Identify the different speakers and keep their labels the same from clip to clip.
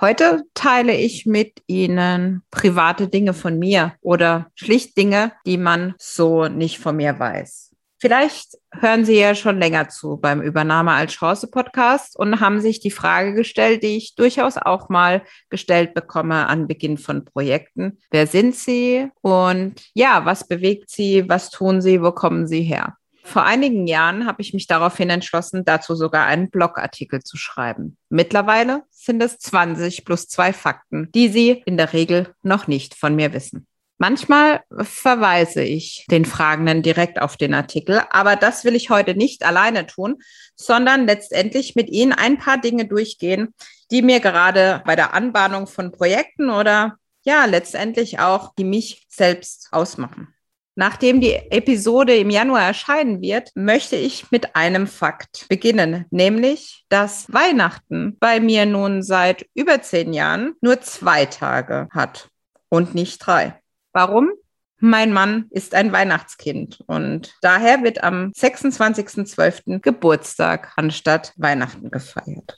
Speaker 1: Heute teile ich mit Ihnen private Dinge von mir oder schlicht Dinge, die man so nicht von mir weiß. Vielleicht hören Sie ja schon länger zu beim Übernahme als Chance Podcast und haben sich die Frage gestellt, die ich durchaus auch mal gestellt bekomme an Beginn von Projekten. Wer sind Sie und ja, was bewegt Sie? Was tun Sie? Wo kommen Sie her? Vor einigen Jahren habe ich mich daraufhin entschlossen, dazu sogar einen Blogartikel zu schreiben. Mittlerweile sind es 20 plus zwei Fakten, die Sie in der Regel noch nicht von mir wissen. Manchmal verweise ich den Fragenden direkt auf den Artikel, aber das will ich heute nicht alleine tun, sondern letztendlich mit Ihnen ein paar Dinge durchgehen, die mir gerade bei der Anbahnung von Projekten oder ja, letztendlich auch, die mich selbst ausmachen. Nachdem die Episode im Januar erscheinen wird, möchte ich mit einem Fakt beginnen, nämlich, dass Weihnachten bei mir nun seit über zehn Jahren nur zwei Tage hat und nicht drei. Warum? Mein Mann ist ein Weihnachtskind und daher wird am 26.12. Geburtstag anstatt Weihnachten gefeiert.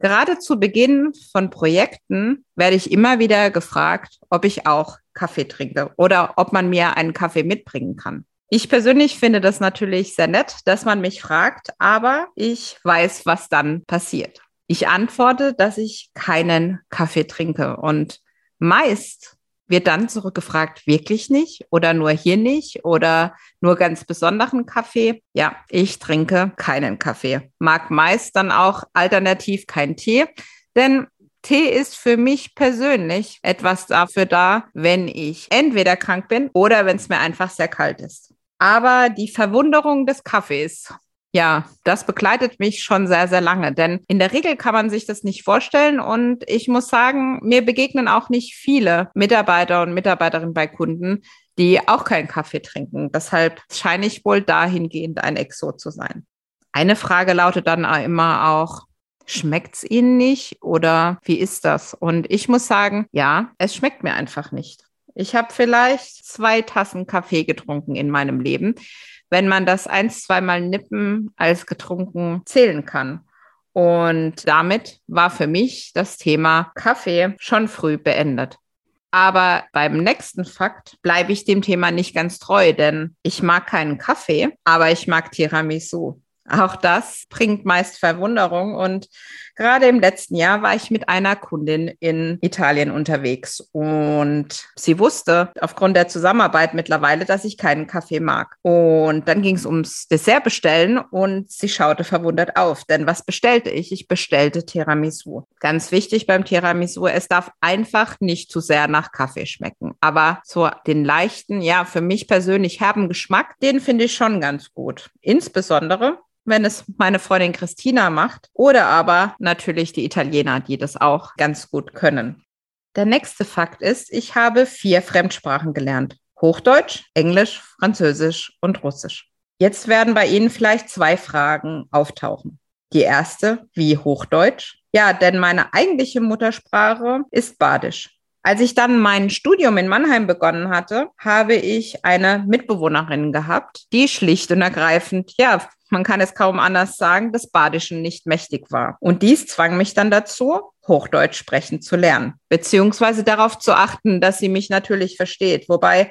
Speaker 1: Gerade zu Beginn von Projekten werde ich immer wieder gefragt, ob ich auch Kaffee trinke oder ob man mir einen Kaffee mitbringen kann. Ich persönlich finde das natürlich sehr nett, dass man mich fragt, aber ich weiß, was dann passiert. Ich antworte, dass ich keinen Kaffee trinke und meist wird dann zurückgefragt, wirklich nicht oder nur hier nicht oder nur ganz besonderen Kaffee. Ja, ich trinke keinen Kaffee. Mag meist dann auch alternativ kein Tee, denn Tee ist für mich persönlich etwas dafür da, wenn ich entweder krank bin oder wenn es mir einfach sehr kalt ist. Aber die Verwunderung des Kaffees ja, das begleitet mich schon sehr, sehr lange, denn in der Regel kann man sich das nicht vorstellen und ich muss sagen, mir begegnen auch nicht viele Mitarbeiter und Mitarbeiterinnen bei Kunden, die auch keinen Kaffee trinken. Deshalb scheine ich wohl dahingehend ein Exot zu sein. Eine Frage lautet dann immer auch, schmeckt's Ihnen nicht oder wie ist das? Und ich muss sagen, ja, es schmeckt mir einfach nicht. Ich habe vielleicht zwei Tassen Kaffee getrunken in meinem Leben wenn man das ein, zweimal nippen als getrunken zählen kann. Und damit war für mich das Thema Kaffee schon früh beendet. Aber beim nächsten Fakt bleibe ich dem Thema nicht ganz treu, denn ich mag keinen Kaffee, aber ich mag Tiramisu. Auch das bringt meist Verwunderung. Und gerade im letzten Jahr war ich mit einer Kundin in Italien unterwegs und sie wusste aufgrund der Zusammenarbeit mittlerweile, dass ich keinen Kaffee mag. Und dann ging es ums Dessert bestellen und sie schaute verwundert auf. Denn was bestellte ich? Ich bestellte Tiramisu. Ganz wichtig beim Tiramisu, es darf einfach nicht zu sehr nach Kaffee schmecken. Aber so den leichten, ja, für mich persönlich herben Geschmack, den finde ich schon ganz gut. Insbesondere wenn es meine Freundin Christina macht oder aber natürlich die Italiener, die das auch ganz gut können. Der nächste Fakt ist, ich habe vier Fremdsprachen gelernt. Hochdeutsch, Englisch, Französisch und Russisch. Jetzt werden bei Ihnen vielleicht zwei Fragen auftauchen. Die erste, wie Hochdeutsch? Ja, denn meine eigentliche Muttersprache ist Badisch. Als ich dann mein Studium in Mannheim begonnen hatte, habe ich eine Mitbewohnerin gehabt, die schlicht und ergreifend, ja, man kann es kaum anders sagen, des Badischen nicht mächtig war. Und dies zwang mich dann dazu, Hochdeutsch sprechen zu lernen, beziehungsweise darauf zu achten, dass sie mich natürlich versteht. Wobei,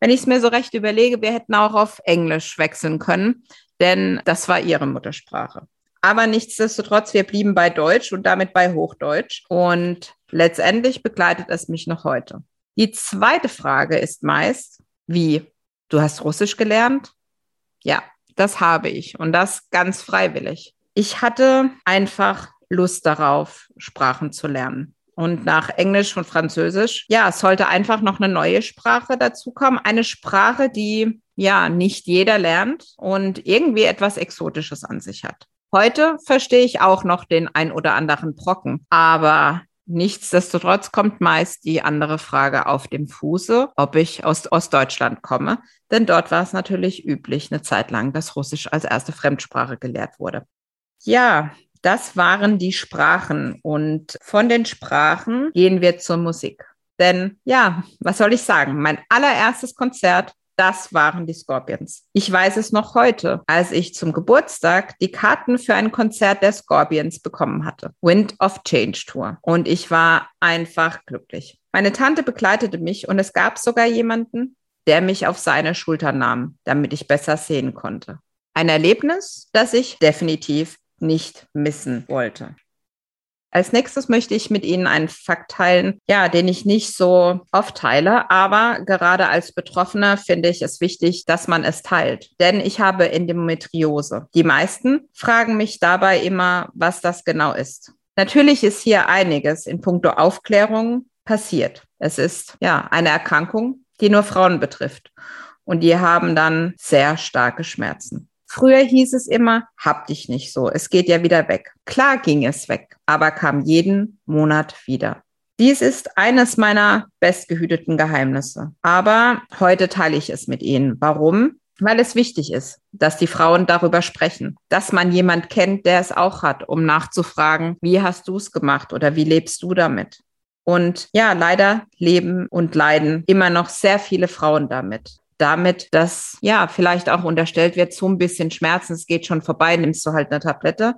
Speaker 1: wenn ich es mir so recht überlege, wir hätten auch auf Englisch wechseln können, denn das war ihre Muttersprache. Aber nichtsdestotrotz, wir blieben bei Deutsch und damit bei Hochdeutsch. Und Letztendlich begleitet es mich noch heute. Die zweite Frage ist meist, wie? Du hast Russisch gelernt? Ja, das habe ich und das ganz freiwillig. Ich hatte einfach Lust darauf, Sprachen zu lernen. Und nach Englisch und Französisch, ja, es sollte einfach noch eine neue Sprache dazukommen. Eine Sprache, die ja nicht jeder lernt und irgendwie etwas Exotisches an sich hat. Heute verstehe ich auch noch den ein oder anderen Brocken, aber Nichtsdestotrotz kommt meist die andere Frage auf dem Fuße, ob ich aus Ostdeutschland komme, denn dort war es natürlich üblich, eine Zeit lang, dass Russisch als erste Fremdsprache gelehrt wurde. Ja, das waren die Sprachen und von den Sprachen gehen wir zur Musik. Denn ja, was soll ich sagen? Mein allererstes Konzert das waren die Scorpions. Ich weiß es noch heute, als ich zum Geburtstag die Karten für ein Konzert der Scorpions bekommen hatte. Wind of Change Tour. Und ich war einfach glücklich. Meine Tante begleitete mich und es gab sogar jemanden, der mich auf seine Schulter nahm, damit ich besser sehen konnte. Ein Erlebnis, das ich definitiv nicht missen wollte. Als nächstes möchte ich mit Ihnen einen Fakt teilen, ja, den ich nicht so oft teile, aber gerade als Betroffener finde ich es wichtig, dass man es teilt. Denn ich habe Endometriose. Die meisten fragen mich dabei immer, was das genau ist. Natürlich ist hier einiges in puncto Aufklärung passiert. Es ist ja eine Erkrankung, die nur Frauen betrifft. Und die haben dann sehr starke Schmerzen. Früher hieß es immer, hab dich nicht so, es geht ja wieder weg. Klar ging es weg, aber kam jeden Monat wieder. Dies ist eines meiner bestgehüteten Geheimnisse. Aber heute teile ich es mit Ihnen. Warum? Weil es wichtig ist, dass die Frauen darüber sprechen, dass man jemand kennt, der es auch hat, um nachzufragen, wie hast du es gemacht oder wie lebst du damit? Und ja, leider leben und leiden immer noch sehr viele Frauen damit damit, dass ja vielleicht auch unterstellt wird, so ein bisschen Schmerzen, es geht schon vorbei, nimmst du halt eine Tablette.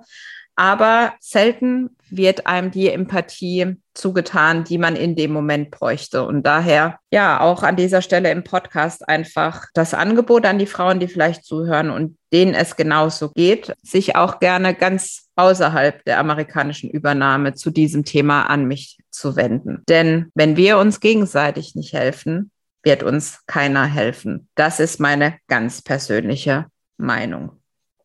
Speaker 1: Aber selten wird einem die Empathie zugetan, die man in dem Moment bräuchte. Und daher, ja, auch an dieser Stelle im Podcast einfach das Angebot an die Frauen, die vielleicht zuhören und denen es genauso geht, sich auch gerne ganz außerhalb der amerikanischen Übernahme zu diesem Thema an mich zu wenden. Denn wenn wir uns gegenseitig nicht helfen, wird uns keiner helfen. Das ist meine ganz persönliche Meinung.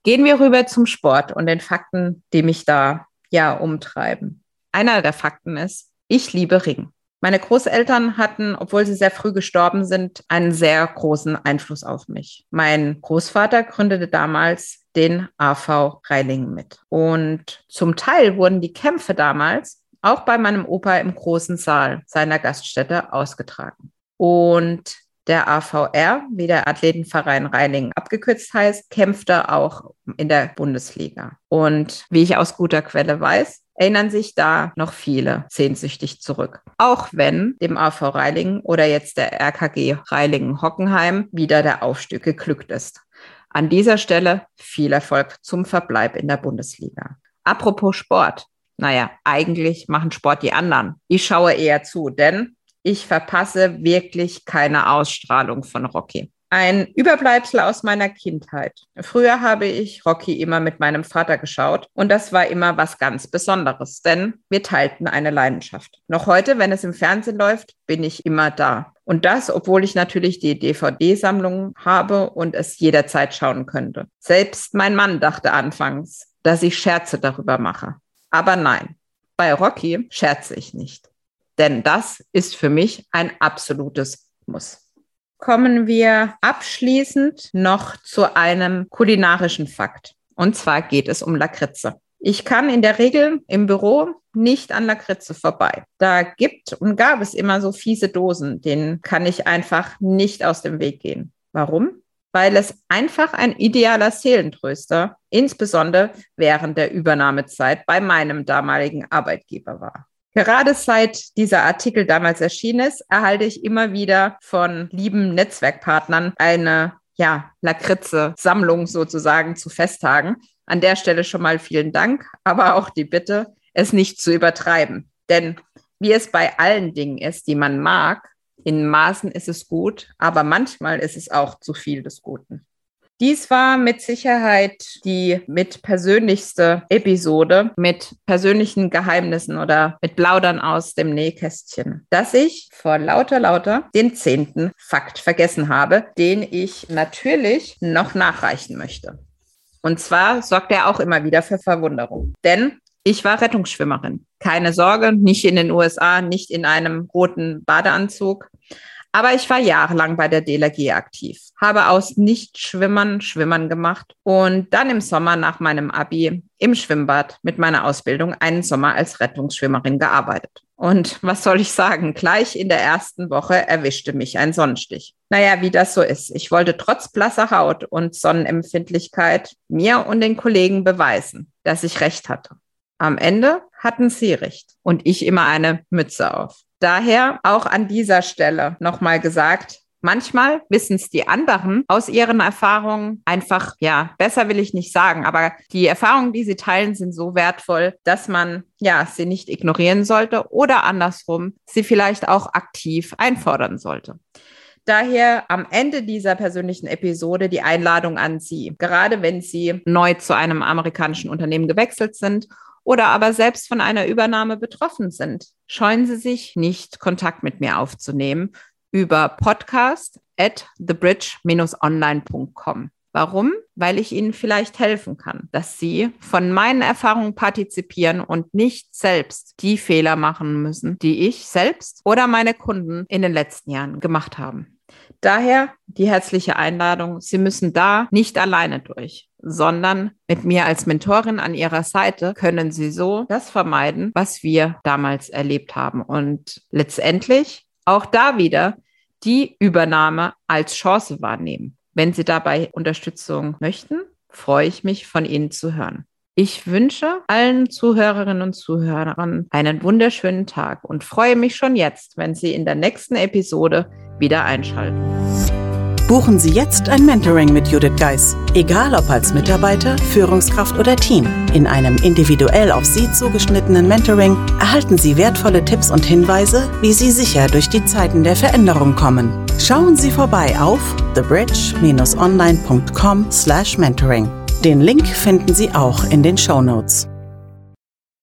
Speaker 1: Gehen wir rüber zum Sport und den Fakten, die mich da ja umtreiben. Einer der Fakten ist, ich liebe Ring. Meine Großeltern hatten, obwohl sie sehr früh gestorben sind, einen sehr großen Einfluss auf mich. Mein Großvater gründete damals den AV Reilingen mit. Und zum Teil wurden die Kämpfe damals auch bei meinem Opa im großen Saal seiner Gaststätte ausgetragen. Und der AVR, wie der Athletenverein Rheiningen abgekürzt heißt, kämpfte auch in der Bundesliga. Und wie ich aus guter Quelle weiß, erinnern sich da noch viele sehnsüchtig zurück. Auch wenn dem AV Reilingen oder jetzt der RKG Reilingen-Hockenheim wieder der Aufstieg geglückt ist. An dieser Stelle viel Erfolg zum Verbleib in der Bundesliga. Apropos Sport. Naja, eigentlich machen Sport die anderen. Ich schaue eher zu, denn ich verpasse wirklich keine Ausstrahlung von Rocky. Ein Überbleibsel aus meiner Kindheit. Früher habe ich Rocky immer mit meinem Vater geschaut und das war immer was ganz Besonderes, denn wir teilten eine Leidenschaft. Noch heute, wenn es im Fernsehen läuft, bin ich immer da. Und das, obwohl ich natürlich die DVD-Sammlung habe und es jederzeit schauen könnte. Selbst mein Mann dachte anfangs, dass ich Scherze darüber mache. Aber nein, bei Rocky scherze ich nicht. Denn das ist für mich ein absolutes Muss. Kommen wir abschließend noch zu einem kulinarischen Fakt. Und zwar geht es um Lakritze. Ich kann in der Regel im Büro nicht an Lakritze vorbei. Da gibt und gab es immer so fiese Dosen, denen kann ich einfach nicht aus dem Weg gehen. Warum? Weil es einfach ein idealer Seelentröster, insbesondere während der Übernahmezeit bei meinem damaligen Arbeitgeber war. Gerade seit dieser Artikel damals erschienen ist, erhalte ich immer wieder von lieben Netzwerkpartnern eine ja, Lakritze-Sammlung sozusagen zu Festtagen. An der Stelle schon mal vielen Dank, aber auch die Bitte, es nicht zu übertreiben. Denn wie es bei allen Dingen ist, die man mag, in Maßen ist es gut, aber manchmal ist es auch zu viel des Guten. Dies war mit Sicherheit die mit persönlichste Episode mit persönlichen Geheimnissen oder mit Plaudern aus dem Nähkästchen, dass ich vor lauter lauter den zehnten Fakt vergessen habe, den ich natürlich noch nachreichen möchte. Und zwar sorgt er auch immer wieder für Verwunderung. Denn ich war Rettungsschwimmerin. Keine Sorge, nicht in den USA, nicht in einem roten Badeanzug. Aber ich war jahrelang bei der DLRG aktiv, habe aus Nichtschwimmern Schwimmern gemacht und dann im Sommer nach meinem Abi im Schwimmbad mit meiner Ausbildung einen Sommer als Rettungsschwimmerin gearbeitet. Und was soll ich sagen? Gleich in der ersten Woche erwischte mich ein Sonnenstich. Naja, wie das so ist. Ich wollte trotz blasser Haut und Sonnenempfindlichkeit mir und den Kollegen beweisen, dass ich recht hatte. Am Ende hatten sie recht und ich immer eine Mütze auf. Daher auch an dieser Stelle nochmal gesagt, Manchmal wissen es die anderen aus ihren Erfahrungen einfach, ja, besser will ich nicht sagen, aber die Erfahrungen, die sie teilen, sind so wertvoll, dass man, ja, sie nicht ignorieren sollte oder andersrum, sie vielleicht auch aktiv einfordern sollte. Daher am Ende dieser persönlichen Episode die Einladung an Sie, gerade wenn Sie neu zu einem amerikanischen Unternehmen gewechselt sind oder aber selbst von einer Übernahme betroffen sind. Scheuen Sie sich nicht, Kontakt mit mir aufzunehmen, über podcast at thebridge-online.com. Warum? Weil ich Ihnen vielleicht helfen kann, dass Sie von meinen Erfahrungen partizipieren und nicht selbst die Fehler machen müssen, die ich selbst oder meine Kunden in den letzten Jahren gemacht haben. Daher die herzliche Einladung, Sie müssen da nicht alleine durch, sondern mit mir als Mentorin an Ihrer Seite können Sie so das vermeiden, was wir damals erlebt haben. Und letztendlich auch da wieder die Übernahme als Chance wahrnehmen. Wenn Sie dabei Unterstützung möchten, freue ich mich, von Ihnen zu hören. Ich wünsche allen Zuhörerinnen und Zuhörern einen wunderschönen Tag und freue mich schon jetzt, wenn Sie in der nächsten Episode wieder einschalten.
Speaker 2: Buchen Sie jetzt ein Mentoring mit Judith Geis, egal ob als Mitarbeiter, Führungskraft oder Team. In einem individuell auf Sie zugeschnittenen Mentoring erhalten Sie wertvolle Tipps und Hinweise, wie Sie sicher durch die Zeiten der Veränderung kommen. Schauen Sie vorbei auf thebridge-online.com/mentoring. Den Link finden Sie auch in den Show Notes.